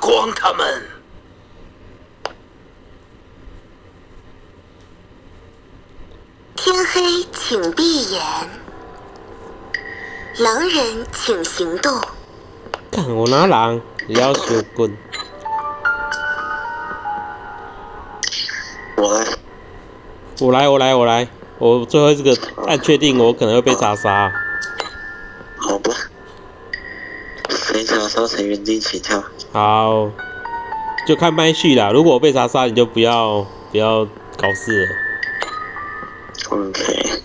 光他们。天黑，请闭眼。狼人，请行动。看我拿狼，要求棍。我来，我来，我来，我来。我最后这个按确定，我可能会被查杀。好吧。谁查杀谁原地起跳。好，就看麦序啦。如果我被查杀，你就不要不要搞事了。OK。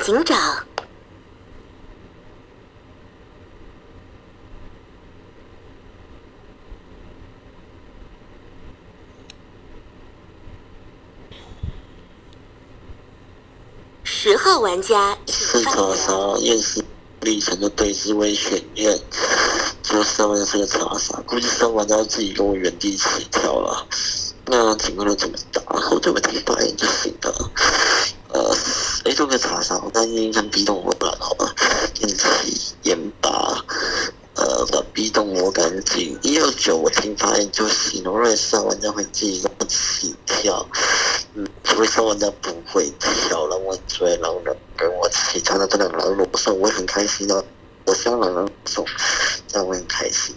警长。十号玩家，是查杀验尸历程的对峙为选验，就三玩家是个查杀，估计三玩家自己跟我原地起跳了。那请问要怎么打？后对我听发言就行做个查杀，我担心看 B 动我了，好吧？验气验八，呃，把 B 动我干净。一二九我听发言就行，我认为三玩家会自己起跳。嗯，因为三玩家不会跳，让我追狼人跟我起跳的这两个狼人送，我会很开心的。我希望狼人送，这样我很开心。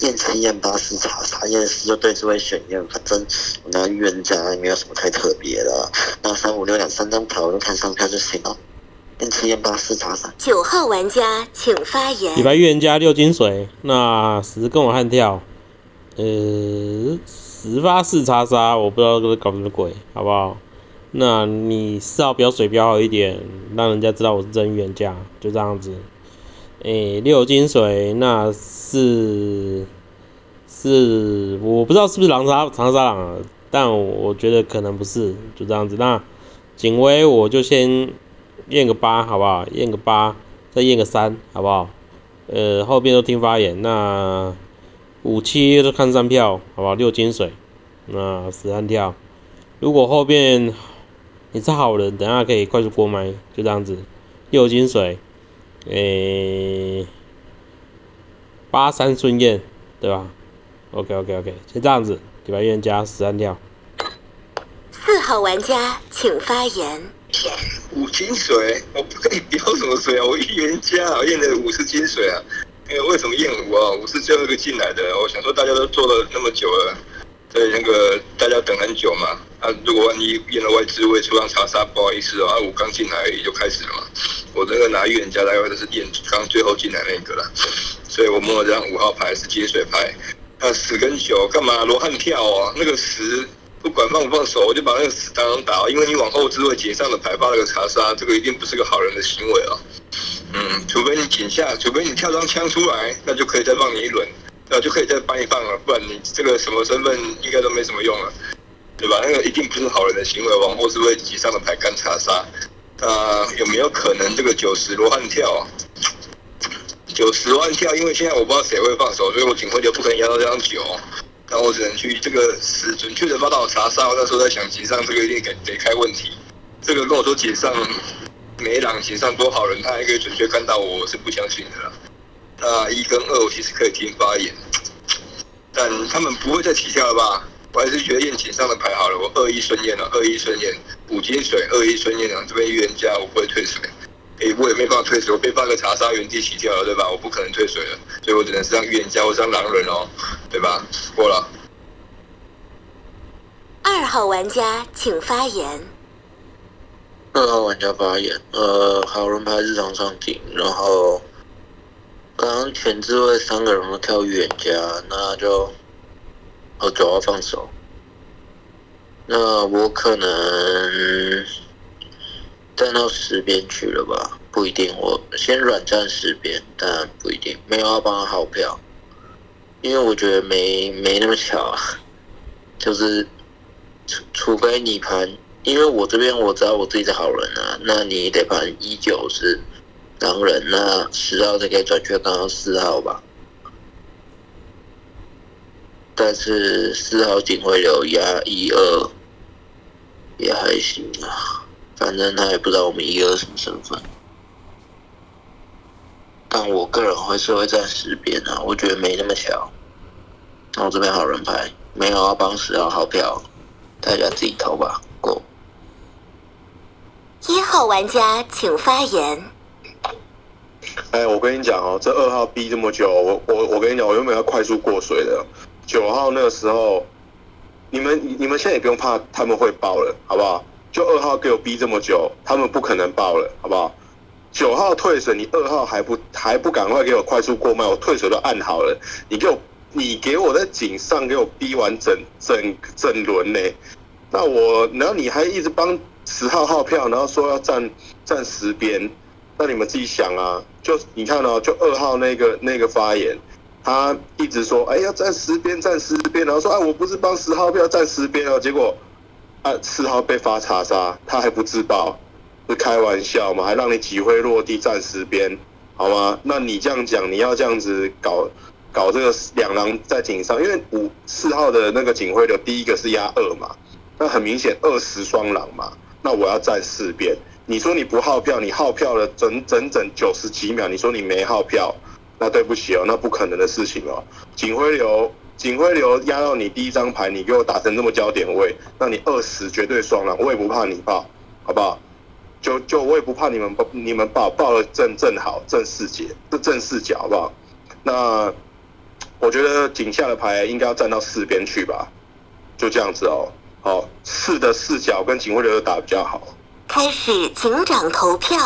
验七验八四查查，验十就对这位选验，反正我拿预言家也没有什么太特别的，那三五六两三张牌我就看上票就行了。验七验八四查查。九号玩家请发言。李白预言家六金水，那十跟我悍跳，呃，十发四叉杀，我不知道这个搞什么鬼，好不好？那你四号标水标好一点，让人家知道我是真预言家，就这样子。诶，六金水，那是是我不知道是不是狼杀长沙狼啊，但我觉得可能不是，就这样子。那警徽我就先验个八，好不好？验个八，再验个三，好不好？呃，后边都听发言。那五七都看三票，好不好？六金水，那十三跳。如果后边你是好人，等下可以快速过麦，就这样子。六金水，诶、八三顺验，对吧？OK OK OK，先这样子，礼拜预言家十三跳。四号玩家请发言。五金水，我不跟你标什么水啊？我预言家啊，验的五是金水啊。那个为什么验五啊？五是最后一个进来的。我想说大家都做了那么久了，对那个大家等很久嘛。啊，如果万一验了外置位出让查杀，不好意思哦。啊，我刚进来而已就开始了嘛。我这个拿预言家大概都是验刚最后进来那个了，所以我摸了这张五号牌是金水牌。那十跟九干嘛？罗汉跳哦，那个十。不管放不放手，我就把那个十当当打，因为你往后置位解上的牌发了个查杀，这个一定不是个好人的行为啊。嗯，除非你井下，除非你跳张枪出来，那就可以再放你一轮，那就可以再帮你放了，不然你这个什么身份应该都没什么用了，对吧？那个一定不是好人的行为，往后置位解上的牌干查杀。呃有没有可能这个九十罗汉跳？九十万跳，因为现在我不知道谁会放手，所以我警徽就不可能压到这张九。那我只能去这个是准确的发到查杀。我那时候在想，解上这个一定得得开问题。这个如果说解上没狼解上多好人，他还可以准确看到我，是不相信的啦。那一跟二我其实可以听发言，但他们不会再起跳了吧？我还是觉得宴请上的牌好了。我二一顺验了，二一顺验五金水，二一顺验了，这边预言家我不会退水。诶、我也没办法退水，我被放个查杀原地起跳了，对吧？我不可能退水了，所以我只能上预言家或上狼人哦，对吧？过了。二号玩家请发言。二号玩家发言，呃，好人牌日常上庭，然后刚刚全智慧三个人都跳预言家，那就哦主要放手，那我可能站到十边去了吧？不一定，我先软站十边，但不一定，没有要帮他号票，因为我觉得没没那么巧啊，就是除除非你盘因为我这边我知道我自己是好人啊，那你得盘一九是狼人，那十号才可以转缺刚好四号吧。但是四号警徽流压一二也还行啊，反正他也不知道我们一二什么身份。但我个人会是会站十边啊，我觉得没那么巧。那我这边好人牌没有要帮十号号票，大家自己投吧。过。一号玩家请发言。哎，我跟你讲哦，这二号逼这么久，我我我跟你讲，我原本要快速过水的。九号那个时候，你们你们现在也不用怕他们会爆了，好不好？就二号给我逼这么久，他们不可能爆了，好不好？九号退水，你二号还不还不赶快给我快速过麦？我退水都按好了，你给我你给我在井上给我逼完整整整轮呢？那我然后你还一直帮十号号票，然后说要站站十边，那你们自己想啊，就你看哦，就二号那个那个发言，他一直说哎要站十边站十边，然后说啊我不是帮十号票站十边哦，结果啊四号被发查杀，他还不自爆。是开玩笑嘛？还让你几挥落地站十边，好吗？那你这样讲，你要这样子搞搞这个两狼在井上，因为五四号的那个警徽流第一个是压二嘛，那很明显二十双狼嘛，那我要站四边。你说你不号票，你号票了整整整九十几秒，你说你没号票，那对不起哦，那不可能的事情哦。警徽流警徽流压到你第一张牌，你给我打成这么焦点位，那你二十绝对双狼，我也不怕你爆，好不好？就就我也不怕你们，你们报报了正正好正四节，这正四角好不好？那我觉得井下的牌应该要站到四边去吧，就这样子哦。好，四的四角跟警徽流打比较好。开始警长投票。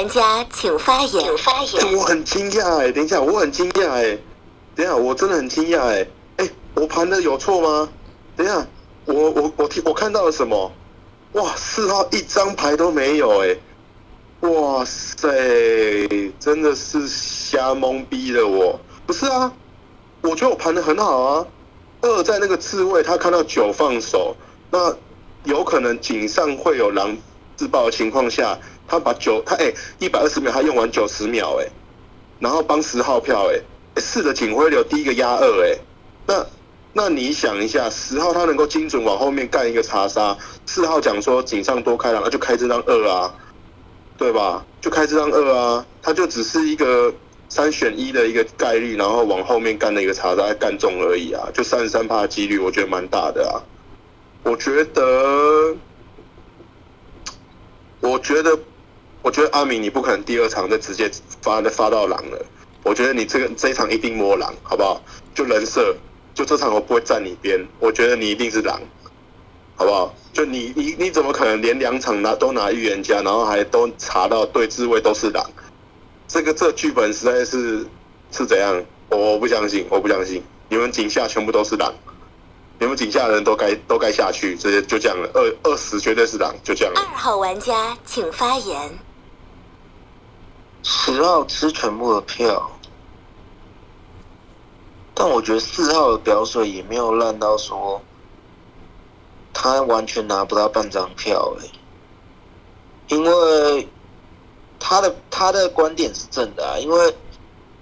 玩家请发言。请发言。我很惊讶哎，等一下，我很惊讶哎，等一下，我真的很惊讶哎，哎，我盘的有错吗？等一下，我我我听我看到了什么？哇，四号一张牌都没有哎，哇塞，真的是瞎懵逼了我。不是啊，我觉得我盘的很好啊。二在那个自位，他看到九放手，那有可能井上会有狼自爆的情况下。他把九，他哎，一百二十秒，他用完九十秒哎，然后帮十号票哎，四的警徽流第一个压二哎，那那你想一下，十号他能够精准往后面干一个查杀，四号讲说井上多开两，那就开这张二啊，对吧？就开这张二啊，他就只是一个三选一的一个概率，然后往后面干的一个查杀干中而已啊，就三十三趴的几率，我觉得蛮大的啊，我觉得，我觉得。我觉得阿明，你不可能第二场就直接发发到狼了。我觉得你这个这一场一定摸狼，好不好？就人设，就这场我不会站你边。我觉得你一定是狼，好不好？就你你你怎么可能连两场拿都拿预言家，然后还都查到对置位都是狼？这个这剧本实在是是怎样？我不相信，我不相信，你们井下全部都是狼。你们井下的人都该都该下去，直接就这样了。二二十绝对是狼，就这样了。二号玩家请发言。十号吃全部的票，但我觉得四号的表水也没有烂到说他完全拿不到半张票哎，因为他的他的观点是正的啊，因为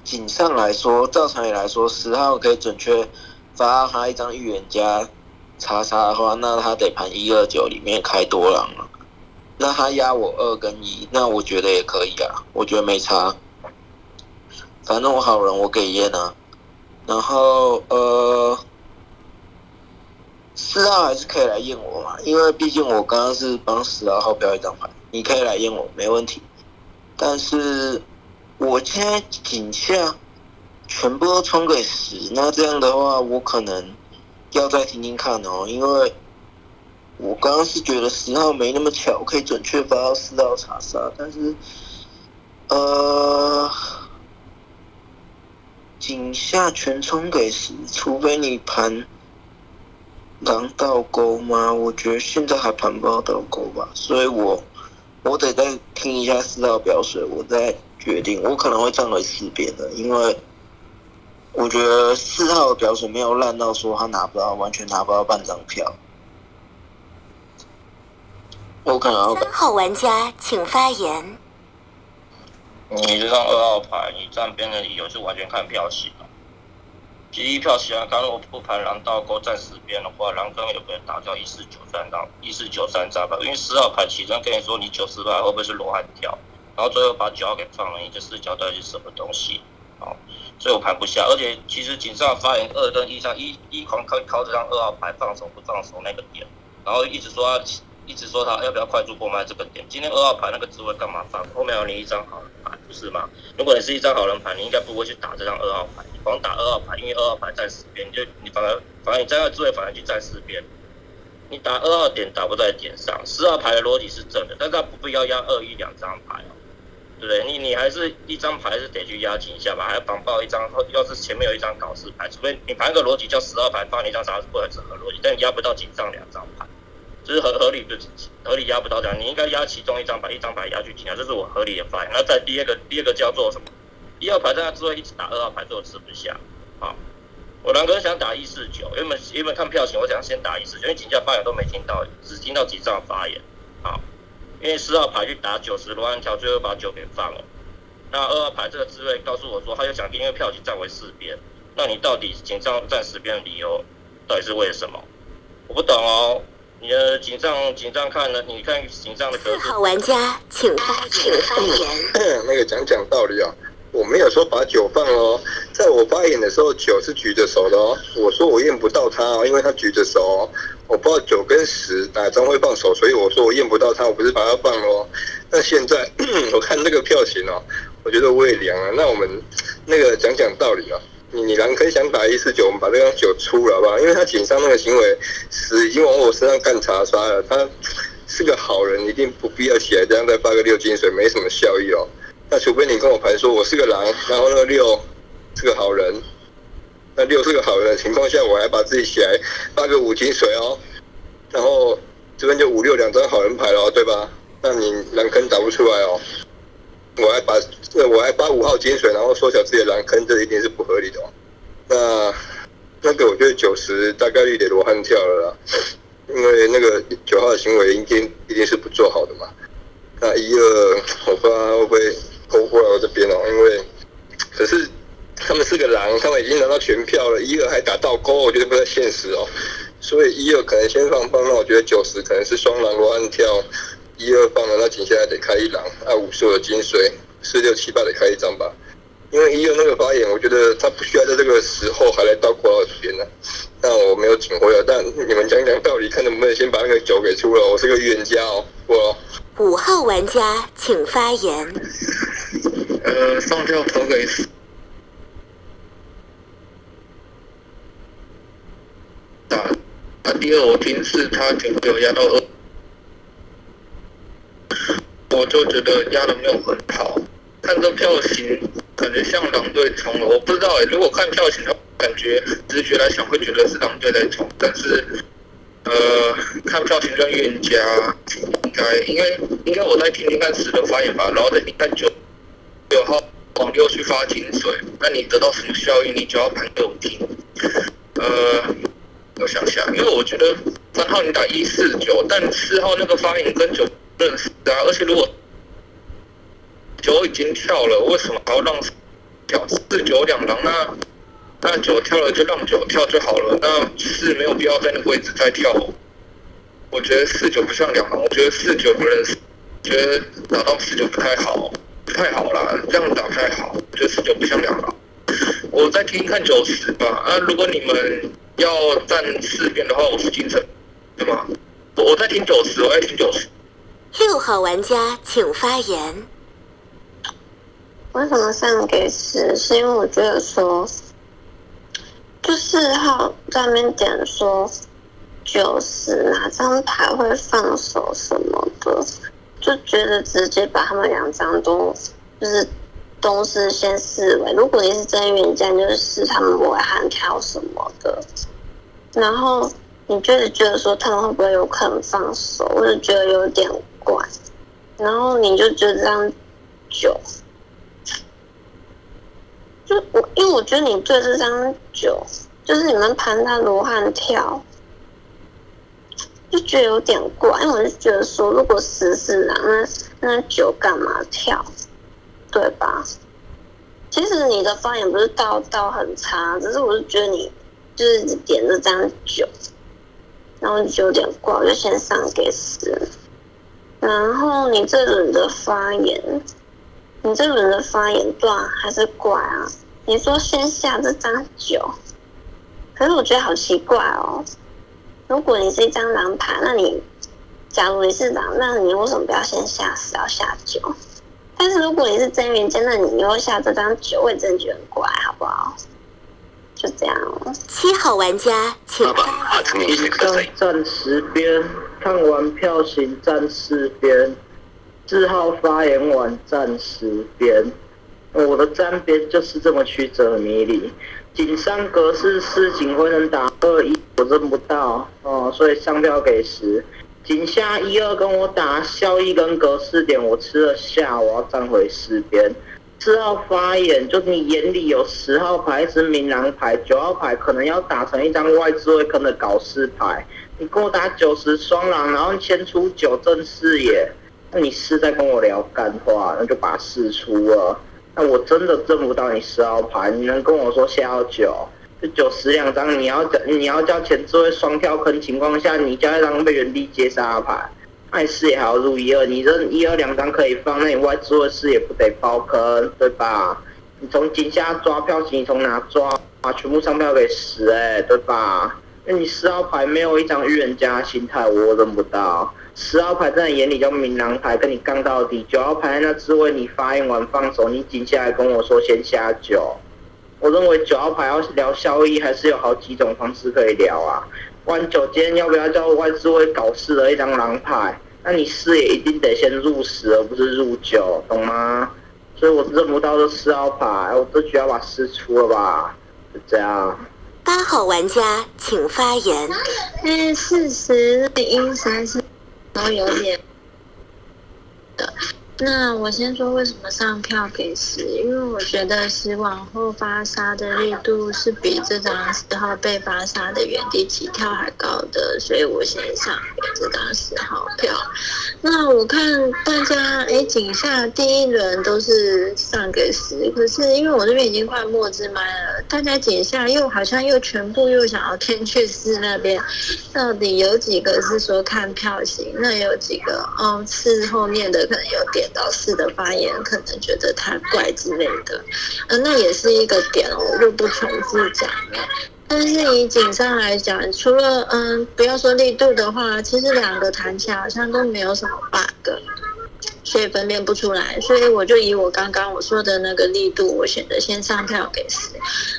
井上来说，照常理来说，十号可以准确发他一张预言家查查的话，那他得盘一二九里面开多狼了。那他压我二跟一，那我觉得也可以啊，我觉得没差。反正我好人，我给烟啊。然后呃，四号还是可以来验我嘛，因为毕竟我刚刚是帮十二号标一张牌，你可以来验我，没问题。但是我现在井下全部都冲给十，那这样的话，我可能要再听听看哦，因为我刚刚是觉得十号没那么巧，可以准确发到四号查杀，但是呃，井下全冲给十，除非你盘狼倒钩吗？我觉得现在还盘不到倒钩吧，所以我我得再听一下四号表水，我再决定，我可能会站回四边的，因为。我觉得四号的表水没有烂到说他拿不到，完全拿不到半张票。三号玩家请发言。你这张二号牌，你站边的理由是完全看票型了。第一票型啊，刚我不盘狼倒钩站十边的话，狼跟有可能打掉一四九三张，一四九三张吧。因为四号牌起身跟你说你九十牌会不会是罗汉跳，然后最后把九号给放了，你这四角到底是什么东西？好。所以我盘不下，而且其实井上发言二跟一上一一狂靠靠这张二号牌放手不放手那个点，然后一直说他一直说他要不要快速过卖这个点。今天二号牌那个职位干嘛放？后面有你一张好人牌，不是吗？如果你是一张好人牌，你应该不会去打这张二号牌，你光打二号牌，因为二号牌站四边，就你反而反而你站在职位反而去站四边，你打二号点打不在点上。四号牌的逻辑是正的，但是他不必要压二一两张牌哦。对不对？你你还是一张牌是得去压紧一下吧，还要绑爆一张。要是前面有一张搞事牌，除非你盘个逻辑叫十二牌放一张啥不合逻辑，但你压不到紧上两张牌，就是合合理的合理压不到这样。你应该压其中一张牌，一张牌压去紧啊，这是我合理的发言。那在第二个第二个叫做什么？一号牌在那之后一直打二号牌，之后吃不下。好，我狼哥想打一四九，原本原本看票型，我想先打一四九，因为警价发言都没听到，只听到几张发言。好。因为四号牌去打九十罗安条，最后把九给放了。那二号牌这个滋味告诉我说，他又想因为票局站为四边。那你到底紧张站十边的理由到底是为什么？我不懂哦。你的紧张紧张看了？你看紧张的。四号玩家请发请发言。那个讲讲道理啊，我没有说把九放哦，在我发言的时候，九是举着手的哦。我说我验不到他哦，因为他举着手。哦我不知道九跟十哪张会放手，所以我说我验不到他，我不是把它放哦。那现在 我看这个票型哦，我觉得我也凉了。那我们那个讲讲道理啊，你你蓝坑想打一四九，我们把这张九出了好不好？因为他警上那个行为是已经往我身上干查杀了，他是个好人，一定不必要起来这样再发个六金水，没什么效益哦。那除非你跟我盘说我是个狼，然后那个六是个好人。那六是个好人的情况下，我还把自己起来发个五金水哦，然后这边就五六两张好人牌了，对吧？那你狼坑打不出来哦，我还把我还把五号金水，然后缩小自己的蓝坑，这一定是不合理的哦。那那个我觉得九十大概率得罗汉跳了啦，因为那个九号的行为一定一定是不做好的嘛。那一二我不知道会不会勾过来我这边哦，因为可是。他们是个狼，他们已经拿到全票了，一二还打倒钩，我觉得不太现实哦。所以一二可能先放放，那我觉得九十可能是双狼罗汉跳，一二放了，那紧下来得开一狼，二五是有金水，四六七八得开一张吧。因为一二那个发言，我觉得他不需要在这个时候还来倒钩到这边呢。那我没有请回了，但你们讲讲道理，看能不能先把那个酒给出了。我是个预言家哦，我。五号玩家请发言。呃，放掉投给。打，啊第二我听是他警徽有压到二，我就觉得压的没有很好。看这票型，感觉像狼队冲了，我不知道哎。如果看票型，他感觉直觉来想会觉得是狼队在冲，但是呃，看票型跟预言家应该，应该应该我在听听看十的发言吧，然后再看九九号往六去发金水，那你得到什么效应，你就要盘给我听，呃。我想想，因为我觉得三号你打一四九，但四号那个发言跟九认识啊，而且如果九已经跳了，为什么还要让跳四九两狼？那那九跳了就让九跳就好了，那四没有必要在那个位置再跳。我觉得四九不像两狼，我觉得四九不认识，觉得打到四九不太好，不太好啦，这样打不太好。我觉得四九不像两狼，我再听看九十吧。啊，如果你们。要站四边的话，我是金城，对吗？我我在听九十，我在听九十。六号玩家请发言。为什么上给十？是因为我觉得说，就四号在那边点说九十哪张牌会放手什么的，就觉得直接把他们两张都就是都是先视为，如果你是真预言家，你就是视他们不会悍跳什么的，然后你就是觉得说他们会不会有可能放手，我就觉得有点怪，然后你就觉得这张酒。就我，因为我觉得你对这张酒，就是你们盘他罗汉跳，就觉得有点怪。因为我就觉得说，如果十是狼，那那酒干嘛跳，对吧？其实你的发言不是道道很差，只是我就觉得你就是点这张酒，然后就有点怪，我就先上给十。然后你这轮的发言。你这轮的发言段还是怪啊？你说先下这张九，可是我觉得好奇怪哦。如果你是一张狼牌，那你假如你是狼，那你为什么不要先下十，要下九？但是如果你是真元真，那你又下这张九，我真的觉得很怪，好不好？就这样。七号玩家，请发言。上站十边，看完票型站四边。四号发言完站十边，我的站边就是这么曲折迷离。井上格式四警徽能打二一，我认不到哦，所以上票给十。井下一二跟我打效益跟格式点，我吃了下，我要站回四边。四号发言，就你眼里有十号牌是明狼牌，九号牌可能要打成一张外置位坑的搞事牌。你跟我打九十双狼，然后先出九正视野。那你是在跟我聊干话，那就把四出了。那我真的挣不到你十号牌，你能跟我说下到九，就九十两张，你要叫你要叫前置位双跳坑情况下，你叫一张被原地接杀牌，那你视野还要入一二，你这一二两张可以放，那你外置位视野不得爆坑，对吧？你从井下抓票型，你从哪抓？把全部上票给十，哎，对吧？那你十号牌没有一张预言家心态，我认不到。十号牌在你眼里叫明狼牌，跟你杠到底。九号牌那只为你发言完放手，你紧下来跟我说先下九。我认为九号牌要聊效益，还是有好几种方式可以聊啊。玩九今天要不要叫外置位搞事的一张狼牌？那你四也一定得先入十，而不是入九，懂吗？所以我认不到这四号牌，我都需要把四出了吧？就这样。八号玩家请发言。哎，事实的因还是。都有点的。那我先说为什么上票给十，因为我觉得十往后发杀的力度是比这张十号被发杀的原地起跳还高的，所以我先上给这张十号票。那我看大家哎，井下第一轮都是上给十，可是因为我这边已经快末之麦了，大家井下又好像又全部又想要天去四那边，到底有几个是说看票型？那有几个哦是后面的可能有点。老师的发言可能觉得他怪之类的，嗯，那也是一个点哦，我就不重复讲了。但是以景上来讲，除了嗯，不要说力度的话，其实两个弹起来好像都没有什么 bug，所以分辨不出来。所以我就以我刚刚我说的那个力度，我选择先上票给十。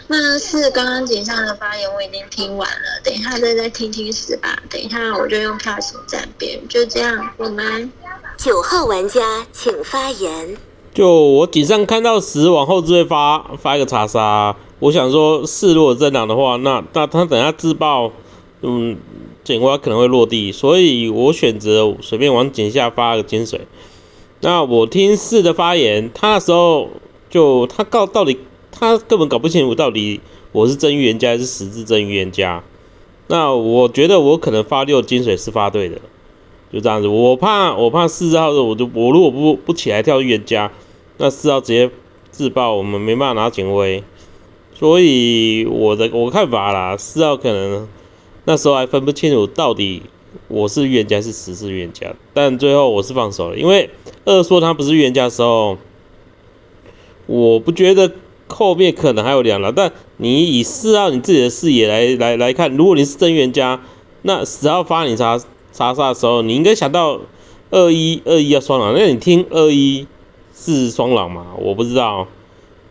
那是刚刚井上的发言我已经听完了，等一下再再听听十吧。等一下我就用票型站边，就这样，我们。九号玩家请发言。就我井上看到十往后就会发发一个查杀，我想说四如果正狼的话，那那他等下自爆，嗯，警花可能会落地，所以我选择随便往井下发个金水。那我听四的发言，他那时候就他告到底他根本搞不清楚到底我是真预言家还是十字真预言家。那我觉得我可能发六金水是发对的。就这样子，我怕我怕四号的，我就我如果不不起来跳预言家，那四号直接自爆，我们没办法拿警徽。所以我的我看法啦，四号可能那时候还分不清楚到底我是预言家是十是预言家，但最后我是放手了，因为二说他不是预言家的时候，我不觉得后面可能还有两了。但你以四号你自己的视野来来来看，如果你是真预言家，那十号发你查。查杀的时候，你应该想到二一二一要双狼，那你听二一是双狼嘛？我不知道。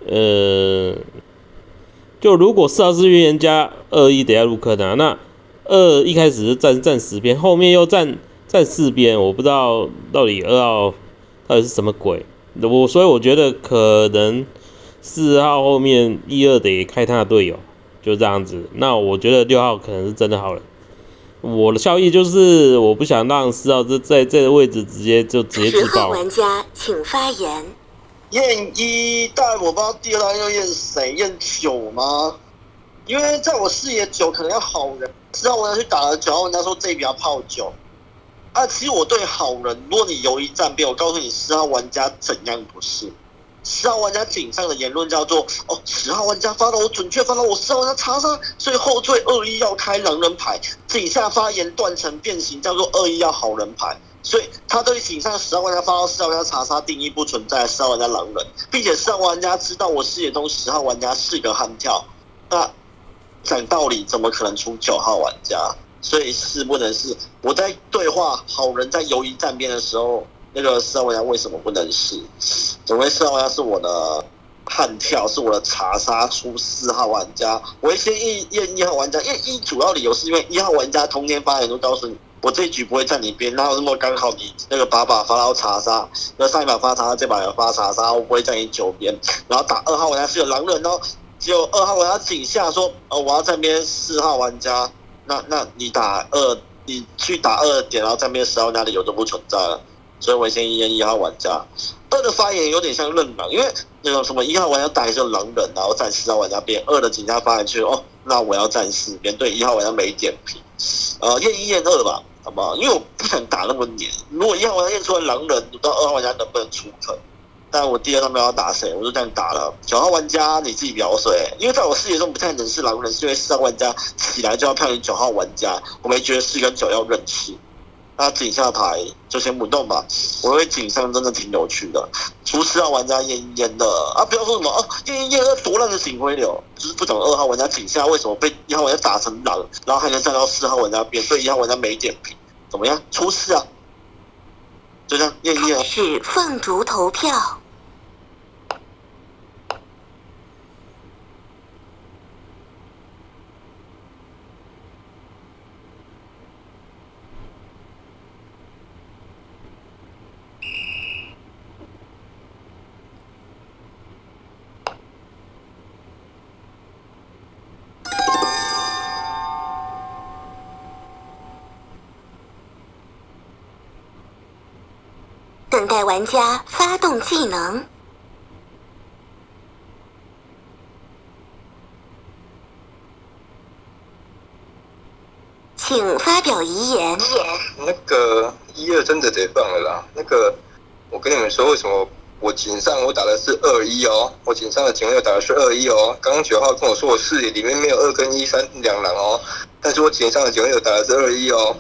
呃，就如果四号是预言家，二一等下入坑的、那二一开始是站站十边，后面又站站四边，我不知道到底二号到底是什么鬼。我所以我觉得可能四号后面一二得开他的队友，就这样子。那我觉得六号可能是真的好人。我的效益就是我不想让四号这在这个位置直接就直接十自爆。玩家请发言。验一，但我不知道第二单要验谁，验九吗？因为在我视野，九可能要好人。十号玩家去打了九号玩家说这一笔要泡酒。啊，其实我对好人，如果你犹豫战边，我告诉你，十号玩家怎样不是？十号玩家井上的言论叫做：哦，十号玩家发到我准确发到我十号玩家查杀，所以后缀二一要开狼人牌。井下发言断成变形，叫做二一要好人牌。所以他对井上十号玩家发到十号玩家查杀定义不存在十号玩家狼人，并且十号玩家知道我视野中十号玩家是个悍跳，那讲道理怎么可能出九号玩家？所以是不能是我在对话好人在犹豫站边的时候，那个四号玩家为什么不能是？因为四号玩家是我的悍跳，是我的查杀出四号玩家，我会先验验一号玩家，因为一主要理由是因为一号玩家通天发言都告诉你。我这一局不会站你边，哪有那么刚好你那个把把发到查杀，那上一把发查杀，这把有发查杀，我不会站你九边。然后打二号玩家是有狼人哦，只有二号玩家井下说，哦我要站边四号玩家，那那你打二，你去打二点，然后站边十号玩家理由都不存在了，所以我先验一号玩家。二的发言有点像认狼，因为那种什么一号玩家打一个狼人，然后站四号玩家边，二的井下发言去哦，那我要站四边，对一号玩家没点评。呃，验一验二吧，好不好？因为我不想打那么黏。如果一号玩家验出来狼人，不知道二号玩家能不能出坑。但我第二张没有打谁，我就这样打了。九号玩家你自己表水，因为在我视野中不太能是狼人，是因为四号玩家起来就要票你九号玩家，我没觉得四跟九要认识。那井下牌就先不动吧，我为井上真的挺有趣的，除四号玩家验一验的啊，不要说什么哦，验一验二多烂的警徽流，就是不懂二号玩家井下为什么被一号玩家打成狼，然后还能站到四号玩家边，对一号玩家没点评，怎么样？出事啊！就这样验一验开。始放逐投票。等待玩家发动技能。请发表遗言。那个一二真的得放了啦。那个，我跟你们说，为什么我井上我打的是二一哦，我井上的警卫打的是二一哦。刚刚九号跟我说我视野里面没有二跟一三两狼哦，但是我井上的警卫打的是二一哦。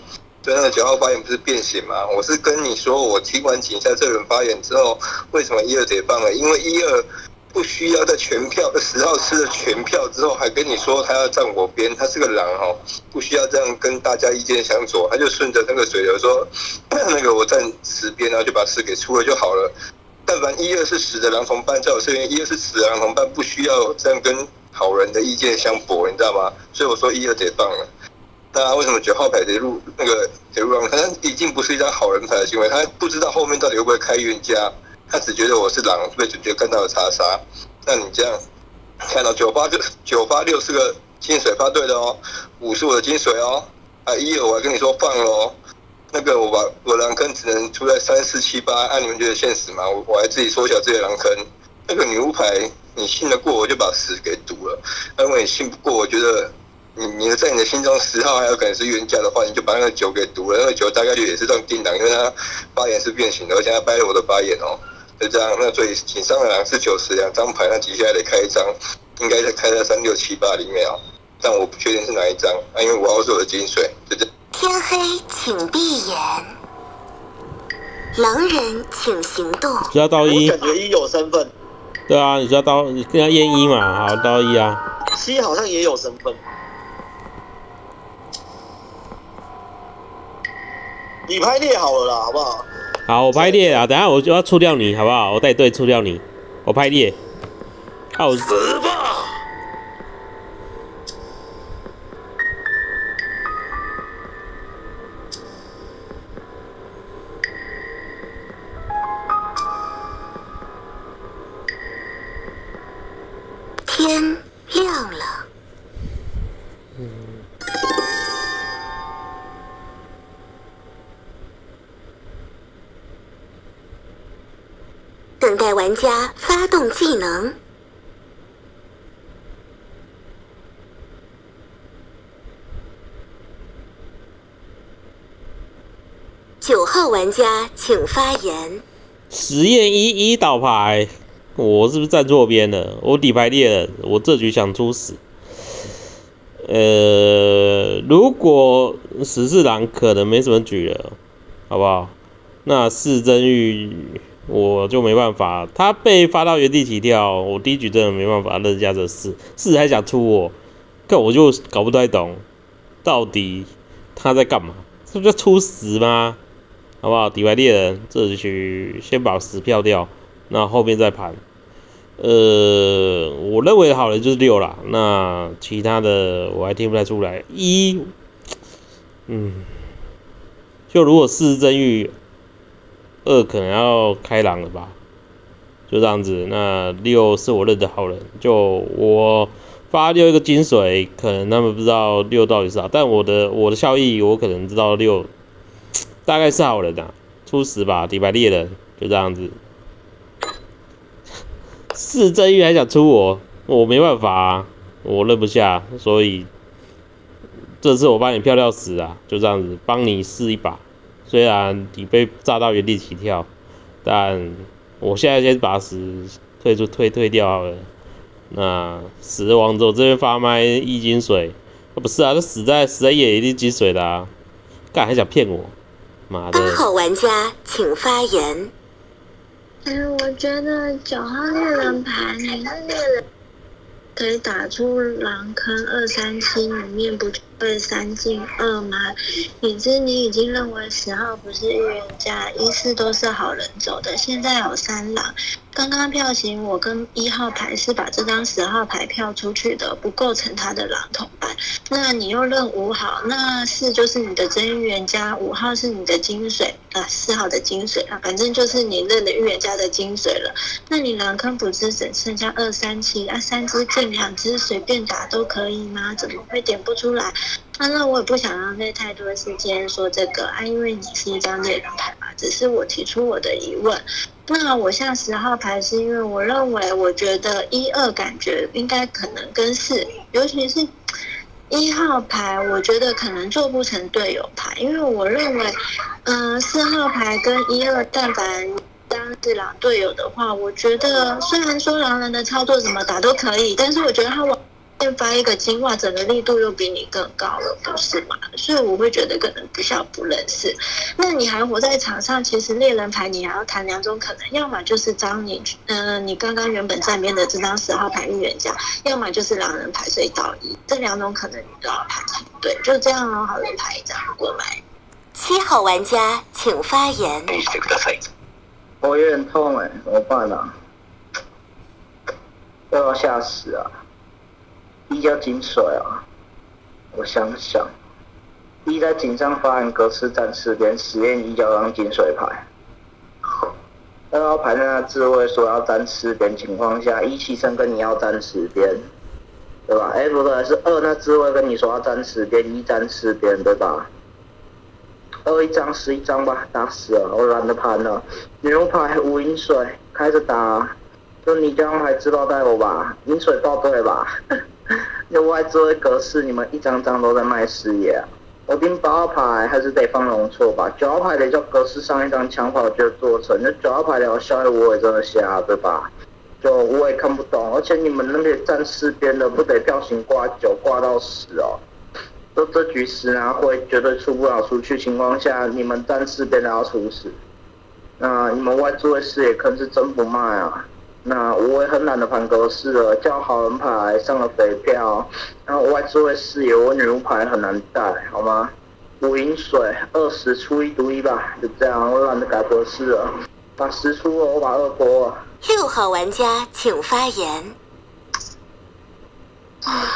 那个九号发言不是变形吗？我是跟你说，我听完井下这轮发言之后，为什么一二得放了？因为一二不需要在全票十号吃了全票之后，还跟你说他要站我边，他是个狼哦，不需要这样跟大家意见相左，他就顺着那个水流说，那个我站十边，然后就把十给出了就好了。但凡一二是死的狼同伴，在我这边一二是死的狼同伴，不需要这样跟好人的意见相驳，你知道吗？所以我说一二得放了。那为什么九号牌得入那个得入狼？他已经不是一张好人牌的行为，他不知道后面到底会不会开冤家，他只觉得我是狼，被准确看到了查杀。那你这样看到九八六九八六是个金水发对的哦，五是我的金水哦，啊一二我还跟你说放了哦，那个我把我狼坑只能出在三四七八，按、你们觉得现实吗？我我还自己缩小自己狼坑，那个女巫牌你信得过我就把十给赌了，那如果你信不过，我觉得。你你的在你的心中十号还有可能是冤家的话，你就把那个九给读了，那个九大概率也是这种定档，因为他发言是变形的，而且他掰了我的发言哦，就这样。那所以请上的狼是九十两张牌，那接下来得开一张，应该是开在三六七八里面哦，但我不确定是哪一张，啊，因为五号是我的金水，就这。天黑，请闭眼。狼人请行动。只要到一，感觉一有身份，对啊，你只要到你跟他验一嘛，好刀一啊。七好像也有身份。你拍列好了啦，好不好？好，我拍列啊，等下我就要出掉你，好不好？我带队出掉你，我拍列。啊，我死吧！天亮了。等待玩家发动技能。九号玩家请发言。实验一一倒牌，我是不是站错边了？我底牌猎人，我这局想出死。呃，如果十四郎可能没什么局了，好不好？那四真玉我就没办法，他被发到原地起跳，我第一局真的没办法认下这四，四还想出我，可我就搞不太懂，到底他在干嘛？这不叫出十吗？好不好？底牌猎人这局先把十票掉，那后面再盘。呃，我认为好的就是六啦，那其他的我还听不太出来。一，嗯，就如果四真玉，二可能要开朗了吧，就这样子。那六是我认的好人，就我发六一个金水，可能他们不知道六到底是啥，但我的我的效益我可能知道六。大概是好人呐，初始吧，底牌猎人就这样子。四正玉还想出我，我没办法啊，我认不下，所以这次我帮你票票死啊，就这样子，帮你试一把。虽然你被炸到原地起跳，但我现在先把死退出退退掉好了。那死王走这边发麦一金水，不是啊，这死在死在野一定金水的啊，干还想骗我？八号玩家请发言。哎，我觉得九号猎人牌，你是猎人，可以打出狼坑二三七里面不就对三进二吗？已知你已经认为十号不是预言家，一四都是好人走的，现在有三狼。刚刚票型，我跟一号牌是把这张十号牌票出去的，不构成他的狼同伴。那你又认五号，那四就是你的真预言家，五号是你的金水啊，四号的金水啊，反正就是你认的预言家的金水了。那你狼坑不只剩下二三七啊，三只进两只随便打都可以吗？怎么会点不出来？啊，那我也不想浪费太多时间说这个啊，因为你是一张猎人牌嘛，只是我提出我的疑问。那我下十号牌是因为我认为，我觉得一二感觉应该可能跟四，尤其是一号牌，我觉得可能做不成队友牌，因为我认为，嗯，四号牌跟一二，但凡当是狼队友的话，我觉得虽然说狼人的操作怎么打都可以，但是我觉得他往。发一个金话，整个力度又比你更高了，不是吗？所以我会觉得可能不像不认识。那你还活在场上，其实猎人牌你还要谈两种可能，要么就是张你，嗯，你刚刚原本站边的这张十号牌预言家，要么就是狼人牌所以倒一，这两种可能你都要排除。对，就这样哦，好人牌一张过来。七号玩家请发言。我有点痛哎，怎么办啊？又要吓死啊！一叫金水啊，我想想，一在井上发言格式战士连实验一叫张金水牌，二号牌在那自卫说要沾四边情况下，一起身跟你要沾十边，对吧？哎不对，是二那自卫跟你说要沾十边，一沾十边，对吧？二一张十一张吧，打死了，我懒得盘了。牛牌五银水开始打，就你这张牌知道带我吧？银水报对吧？那外置位格式，你们一张张都在卖视野！我盯八号牌还是得放容错吧？九号牌得叫格式上一张抢跑就做成，那九号牌的效益我也真的瞎，对吧？就我也看不懂，而且你们那边站四边的不得票型挂九挂到十哦？都这局十拿会绝对出不了出去情况下，你们站四边的要出十，那你们外置位视野坑是真不卖啊！那我也很懒得盘格式了，叫好人牌上了肥票，然后外置位视野我女巫牌很难带，好吗？五银水，二十出一读一吧，就这样，我懒得改格式了。把十出了，我把二拨了。六号玩家请发言。啊，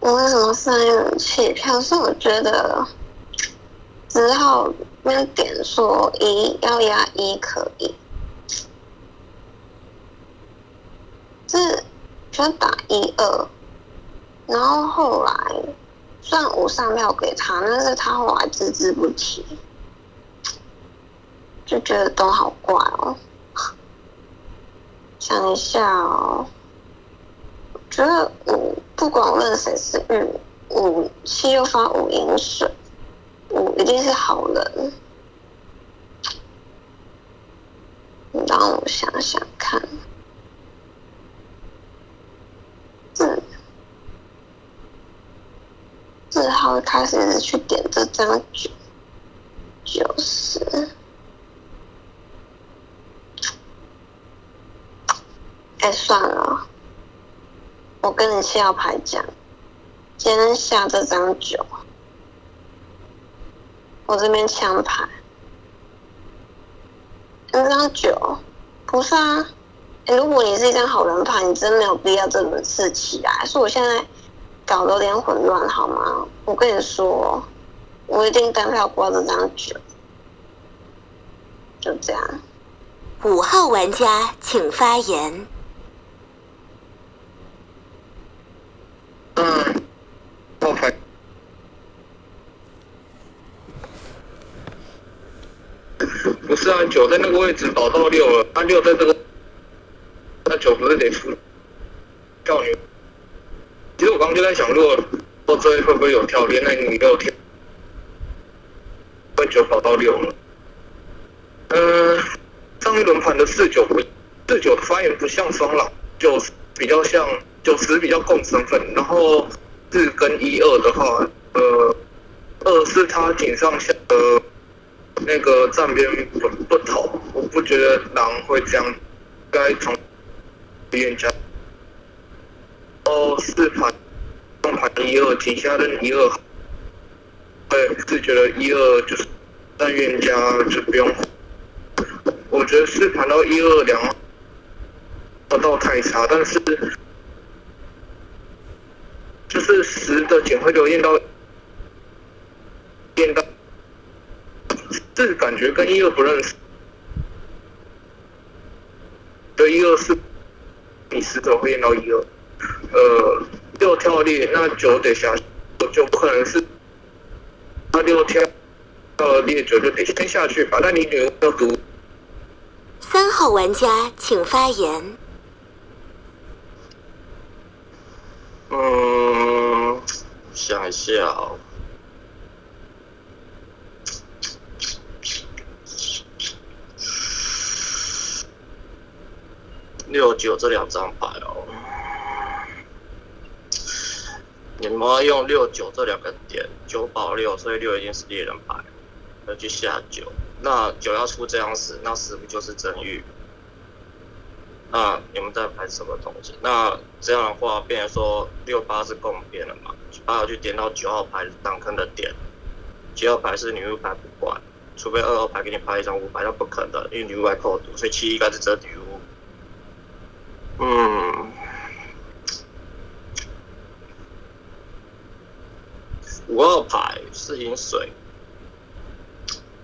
我为什么上一弃票？是我觉得十号那点说一要压一可以，是就打一二，然后后来虽然我上票给他，但是他后来只字不提，就觉得都好怪哦。想一下哦，觉得五不管我认谁是玉五七又发五银水，五一定是好人。让我想想看，四四号开始去点这张九九十。哎，算了，我跟你七号牌讲，今天下这张九，我这边枪牌，这张九不是啊？哎，如果你是一张好人牌，你真没有必要这轮次起来。所以我现在搞得有点混乱，好吗？我跟你说，我一定单票挂这张九，就这样。五号玩家请发言。嗯，号牌。不是啊，九在那个位置保到六了，按六在这个，九不是得出跳女？其实我刚刚就在想，如果我这会不会有跳连那你给我跳，把九跑到六了。嗯，上一轮盘的四九不，四九发言不像双狼，九比较像。九十比较共身份，然后四跟一二的话，呃，二是他井上下呃那个站边不不投，我不觉得狼会这样，该从预言家，哦四盘中盘一二底下的一二，对，是觉得一二就是但预言家就不用，我觉得四盘到一二两，不到太差，但是。就是十的警徽流验到验到，这感觉跟一二不认识。对，一二是你十的会验到一二，呃，六跳列那九得下，就不可能是那六跳到列九就得先下去吧？那你女要读。三号玩家请发言。嗯，想一下哦。六九这两张牌哦，你们要用六九这两个点，九保六，所以六一定是猎人牌，要去下九。那九要出这样十，那十不就是真玉？那你们在排什么东西？那这样的话，变成说六八是共变了嘛？八号去点到九号牌当坑的点，九号牌是女巫牌不管，除非二号牌给你拍一张五牌，那不可能，因为女巫牌扣毒，所以七应该是这女巫。嗯，五二牌是饮水，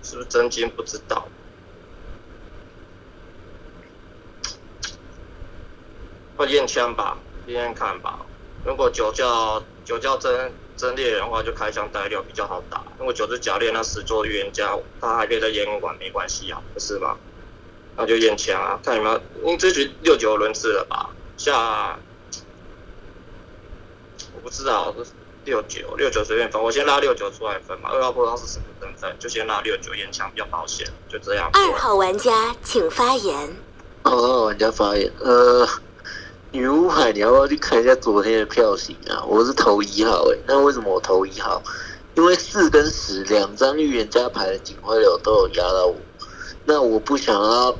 是不是真金不知道？会验枪吧，验验看吧。如果九叫九叫真真猎人的话，就开枪带六比较好打。如果九是假猎，那十做预言家，他还可以再验完，没关系啊，不是吗？那就验枪啊，看有没有，因为这局六九轮次了吧？下我不知道，六九六九随便分，我先拉六九出来分嘛。二号不知道是什么身份，就先拉六九验枪比较保险，就这样。二号玩家请发言。二号玩家发言，呃。女巫牌，你要不要去看一下昨天的票型啊？我是投一号诶，那为什么我投一号？因为四跟十两张预言家牌的警徽流都有压到我，那我不想要，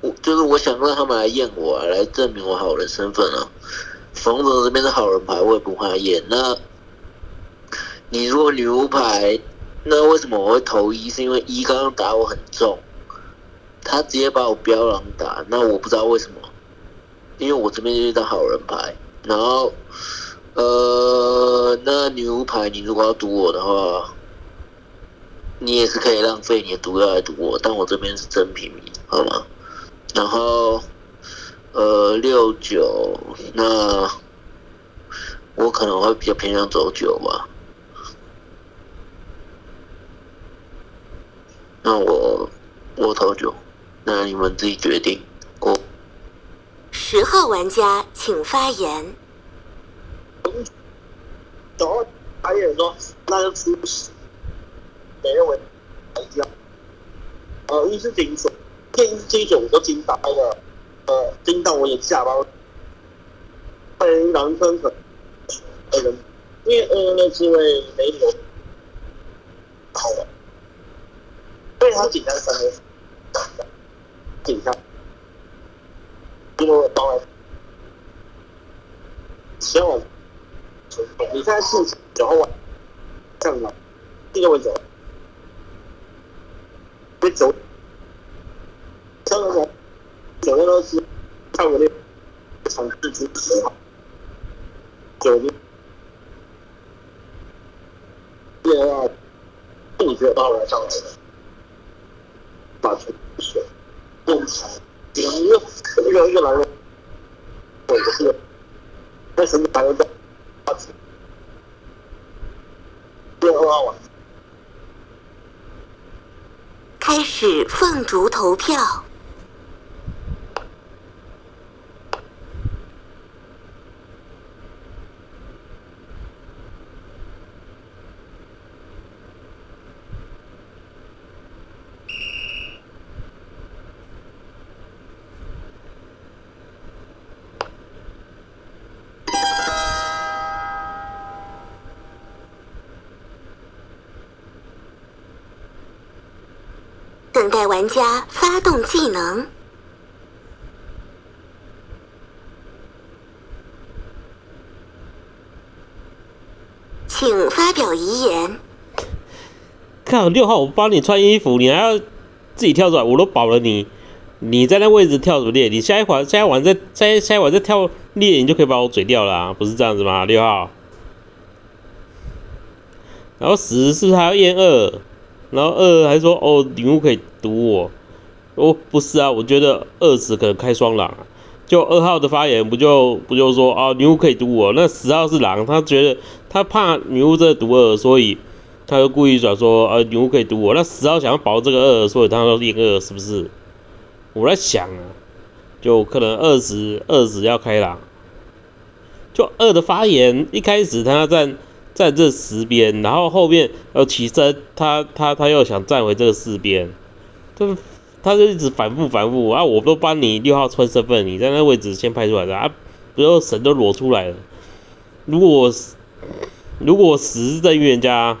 我就是我想让他们来验我，啊，来证明我好人身份啊。冯总这边是好人牌，我也不怕验。那你如果女巫牌那为什么我会投一？是因为一刚刚打我很重，他直接把我标狼打，那我不知道为什么，因为我这边就是张好人牌，然后呃，那女巫牌你如果要赌我的话，你也是可以浪费你的毒药来毒我，但我这边是真平民，好吗？然后呃六九，那我可能会比较偏向走九吧。那我我投九，那你们自己决定。我十号玩家请发言。然后还有人说那就出十，没认为一样。呃，一是金水，这一这一种我都惊呆了，呃，惊到我眼下巴。欢迎狼吞可，呃，因为呃那是因为没有好了。因为他紧张三个，紧张，因为我当然，希望你现在是九号晚上了，这个位置，因为九，三个人，九个都是看我那场日出十号，九六，第二，你觉得到来上的？把出水，用起来，一个一个男人，我不是，为什么男人在？六二二晚，开始凤竹投票。等玩家发动技能，请发表遗言。看六号，我帮你穿衣服，你还要自己跳出来，我都保了你。你在那位置跳什么猎？你下一环下一环再下下一环再跳猎，你就可以把我嘴掉了、不是这样子吗？六号。然后十是不是还要验二？然后二还说哦，女巫可以毒我。哦，不是啊，我觉得二十可能开双狼啊。就二号的发言不就不就说啊，女巫可以毒我？那十号是狼，他觉得他怕女巫这毒二，所以他就故意转说啊，女巫可以毒我。那十号想要保这个二，所以他要验二，是不是？我在想啊，就可能二十二十要开狼。就二的发言一开始他在站这十边，然后后面要起身，他他他又想站回这个四边，就是他就一直反复反复啊！我都帮你六号穿身份，你在那位置先拍出来的啊，不要神都裸出来了。如果如果十是在预言家，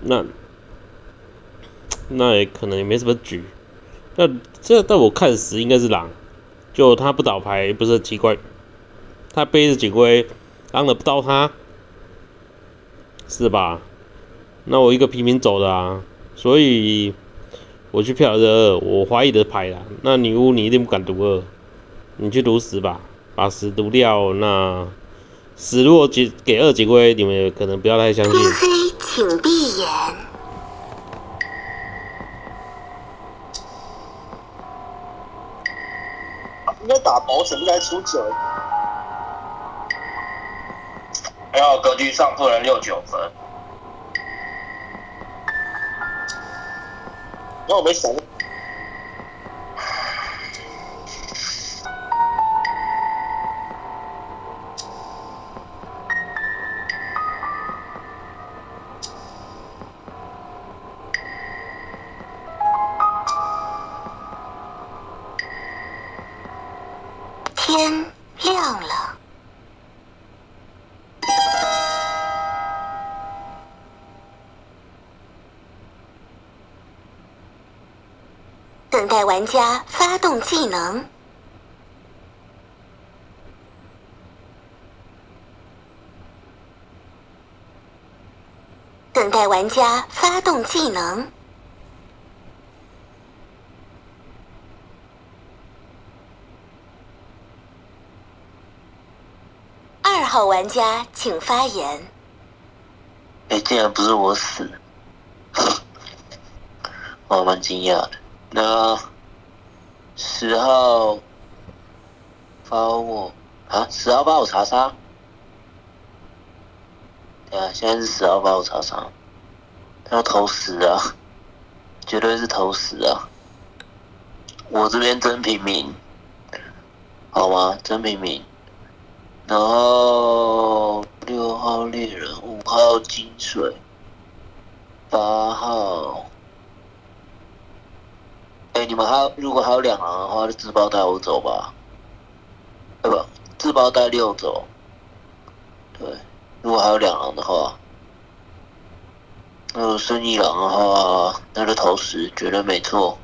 那那也可能也没什么局。那这在我看十应该是狼，就他不倒牌不是很奇怪，他背着警徽，狼了不到他，是吧？那我一个平民走的啊，所以我去票的二，我怀疑的牌啦。那女巫你一定不敢读二，你去读十吧，把十读掉。那十如果给给二警徽，你们可能不要太相信。天黑，请闭眼。应该打保险，应该出九。还好格局上不能六九分，然后我没想过，玩家发动技能，等待玩家发动技能。二号玩家请发言。哎，竟然不是我死，我蛮惊讶的。那十号发我啊？十号发我查杀？对啊，现在是十号发我查杀，他要投死啊，绝对是投死啊！我这边真平民，好吗？真平民。然后六号猎人，五号金水，八号。你们还如果还有两狼的话，就自爆带我走吧。对吧？自爆带六走。对，如果还有两狼的话，那剩一狼的话，那就投十，绝对没错。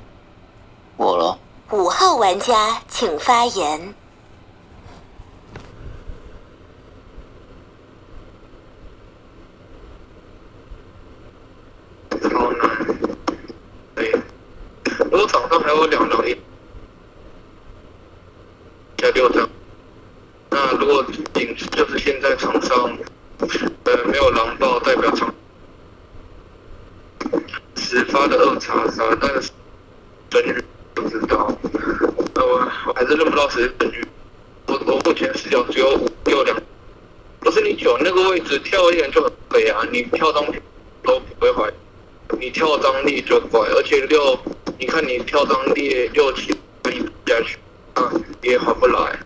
我了。五号玩家请发言。超难。对，如果场上还有两张一加六张，那如果仅就是现在场上呃没有狼爆，代表场始发的二查杀，但是真鱼不知道，那我我还是认不到谁是真鱼。我我目前视角只有五六两，不是你九那个位置跳一点就很肥啊，你跳上去都不会坏。你跳张力就怪，而且六，你看你跳张力六七一下去，啊，也划不来。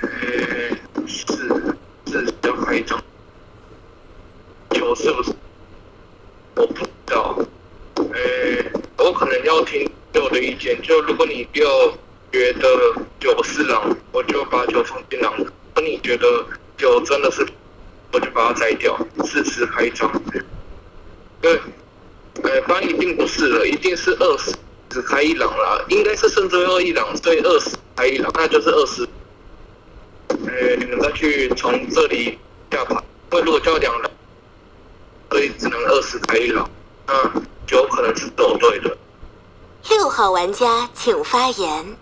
呃，四四要开一张，九是不是？我不知道。呃，我可能要听六的意见，就如果你六觉得九是狼，我就把九放进狼；如果你觉得九真的是，我就把它摘掉，四次开一张。对，呃，翻一定不是了，一定是二十只开一狼啦，应该是剩最后一狼，所以二十开一狼，那就是二十。呃，你们再去从这里下盘，因为如果叫两狼，所以只能二十开一狼，那有可能是走对的。六号玩家请发言。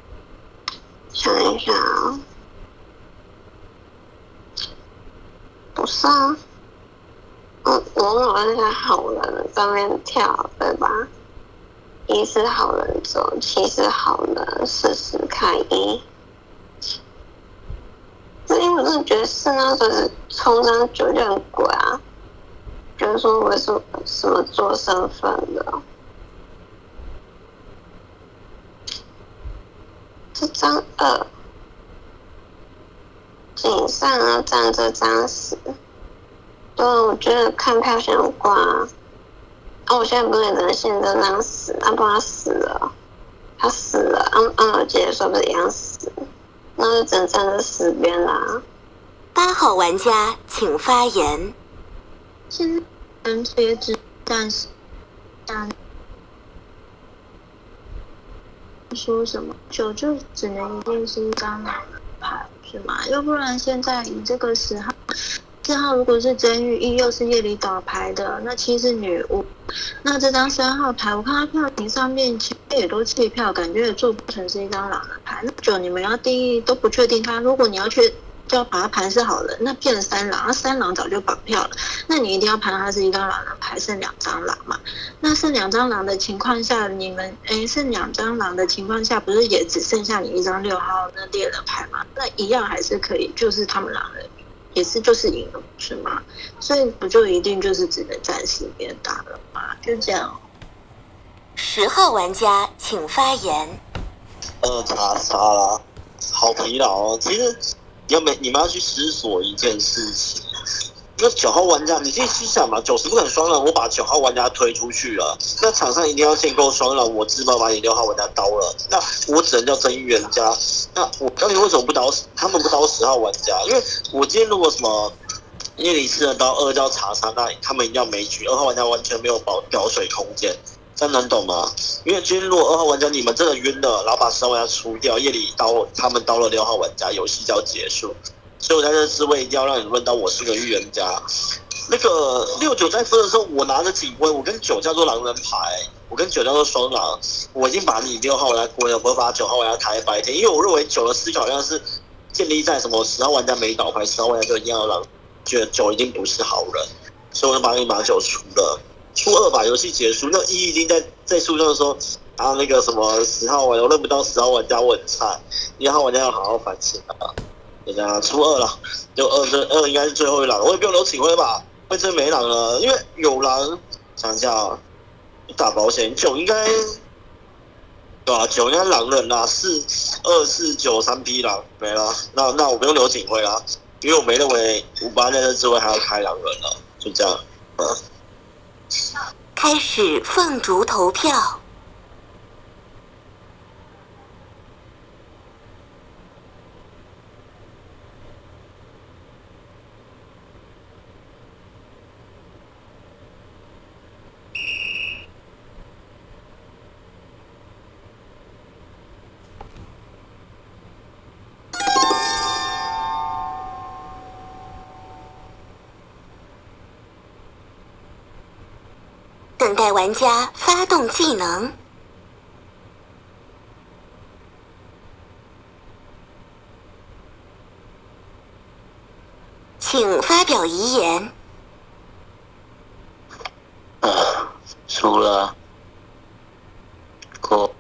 想一想啊，不是啊。我我我那个好人上面跳，对吧？一是好人走，七是好人，四是开一。因为我真的觉得是那个冲张九就很鬼啊，就是说我是什么做身份的，这张二，井上啊站这张死。对啊，我觉得看票先挂啊。啊，我现在不是也能现在让他死？啊，不他死了，他死了，安安老姐说不是一样死？那就只能站在死边啦。八号玩家请发言。现在人也只暂时但说什么九就只能一定是一张牌对嘛？要不然现在你这个十号。四号如果是真玉一，又是夜里倒牌的，那七是女巫，那这张三号牌，我看他票型上面其实也都弃票，感觉也做不成是一张狼的牌。那九你们要定义都不确定他，如果你要去就要把他盘是好人，那变三狼，那三狼早就绑票了，那你一定要盘他是一张狼人牌，剩两张狼嘛。那剩两张狼的情况下，你们诶剩两张狼的情况下，不是也只剩下你一张六号那猎人牌吗？那一样还是可以，就是他们狼人。也是就是赢了，是吗？所以不就一定就是只能暂时别打了吗？就这样。十号玩家请发言。呃，查杀啦，好疲劳哦。其实要没你们要去思索一件事情，那九号玩家，你自己去想嘛，九十不肯双狼，我把九号玩家推出去了，那场上一定要限购双狼，我自爆把你六号玩家刀了，那我只能叫真预言家。那我当年为什么不刀他们不刀十号玩家？因为我今天如果什么夜里吃了刀，二叫查杀，那他们一定要没局，二号玩家完全没有保表水空间，真能懂吗？因为今天如果二号玩家你们真的晕了，然后把十号玩家出掉，夜里刀他们刀了六号玩家，游戏就要结束。所以我在这次我一定要让你问到我是个预言家。那个六九在分的时候，我拿着警徽，我跟九叫做狼人牌，我跟九叫做双狼，我已经把你六号玩家归了，我把九号玩家抬白天，因为我认为九的思考好像是建立在什么十号玩家没倒牌，十号玩家就一定要狼，觉得九一定不是好人，所以我就把你把九出了，初二把游戏结束，那一已经在在书中的时候，然后那个什么十号玩家我认不到十号玩家，我很菜，一号玩家要好好反省啊，就这样初二了，就二这二应该是最后一狼，我也不用留警徽吧。会真没狼了，因为有狼，想一下啊，打保险九应该，对吧、九应该狼人啦，四二四九三匹狼没了，那那我不用留警徽啦，因为我没认为五八在这之外还要开狼人了，就这样，嗯，开始凤竹投票。等待玩家发动技能。请发表遗言。啊，输了，过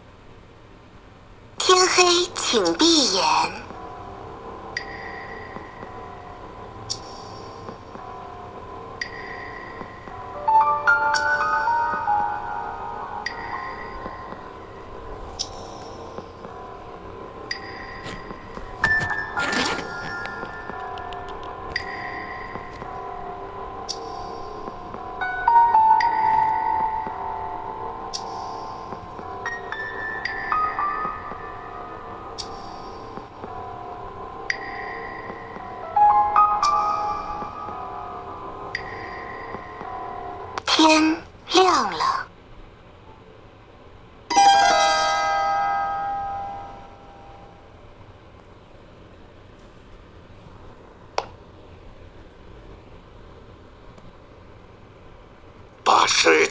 天黑，请闭眼。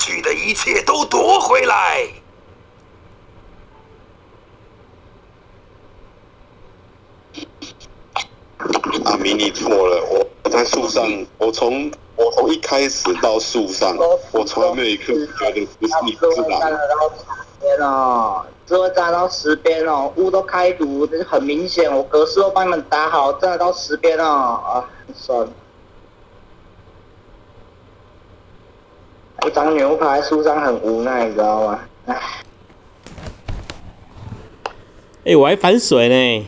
去的一切都夺回来。阿明，你错了，我我在树上，我从我从一开始到树上，我从来没有一刻觉得不是你不是狼。边哦，只会站到十边哦，屋都开毒，这很明显，我格式都帮你们打好，站到十边哦，啊，算了。一张牛排树上很无奈，你知道吗？唉。哎、我还反水呢。